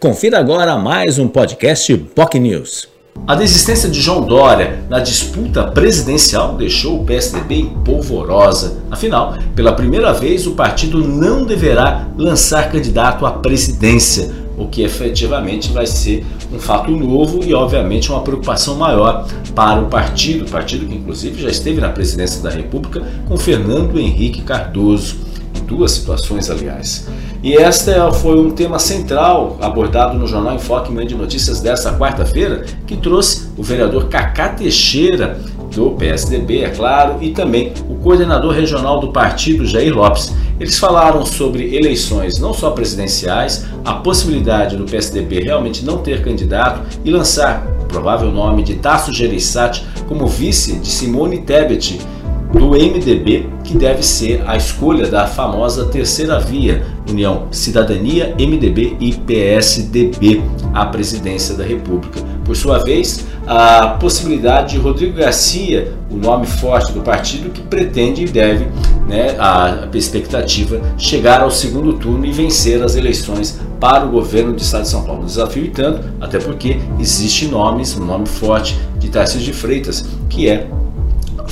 Confira agora mais um podcast POC News. A desistência de João Dória na disputa presidencial deixou o PSDB em polvorosa. Afinal, pela primeira vez, o partido não deverá lançar candidato à presidência, o que efetivamente vai ser um fato novo e, obviamente, uma preocupação maior para o partido. Partido que, inclusive, já esteve na presidência da República com Fernando Henrique Cardoso duas situações, aliás. E esta foi um tema central abordado no Jornal Enfoque Manhã de Notícias desta quarta-feira, que trouxe o vereador Cacá Teixeira, do PSDB, é claro, e também o coordenador regional do partido, Jair Lopes. Eles falaram sobre eleições não só presidenciais, a possibilidade do PSDB realmente não ter candidato e lançar o provável nome de Tasso Gereissati como vice de Simone Tebet, do MDB, que deve ser a escolha da famosa terceira via, União Cidadania, MDB e PSDB, à presidência da República. Por sua vez, a possibilidade de Rodrigo Garcia, o nome forte do partido, que pretende e deve, né, a expectativa, chegar ao segundo turno e vencer as eleições para o governo do Estado de São Paulo. desafio e tanto, até porque existe nomes, um nome forte de Tarcísio de Freitas, que é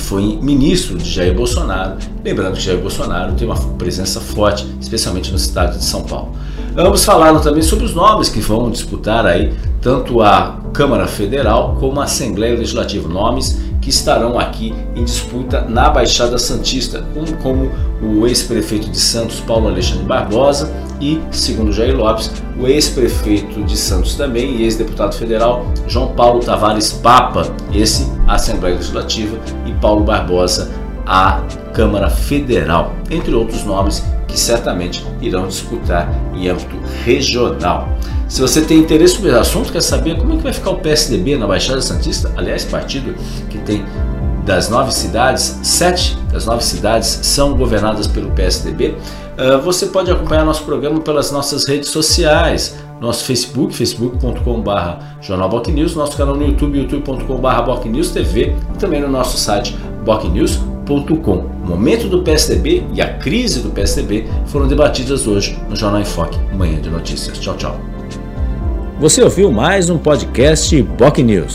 foi ministro de Jair Bolsonaro, lembrando que Jair Bolsonaro tem uma presença forte, especialmente no estado de São Paulo. Ambos falaram também sobre os nomes que vão disputar aí tanto a Câmara Federal como a Assembleia Legislativa, nomes que estarão aqui em disputa na Baixada Santista, como, como o ex-prefeito de Santos, Paulo Alexandre Barbosa, e, segundo Jair Lopes, o ex-prefeito de Santos também e ex-deputado federal João Paulo Tavares Papa, esse a Assembleia Legislativa, e Paulo Barbosa a Câmara Federal, entre outros nomes que certamente irão disputar em âmbito regional. Se você tem interesse sobre o assunto, quer saber como é que vai ficar o PSDB na Baixada Santista, aliás, partido que tem das nove cidades, sete das nove cidades são governadas pelo PSDB. Ah, você pode acompanhar nosso programa pelas nossas redes sociais, nosso Facebook, facebook.com.br jornalbocnews, nosso canal no YouTube, youtube.com.br TV e também no nosso site bocnews.com. O momento do PSDB e a crise do PSDB foram debatidas hoje no Jornal em Foque, Manhã de Notícias. Tchau, tchau. Você ouviu mais um podcast Boc News.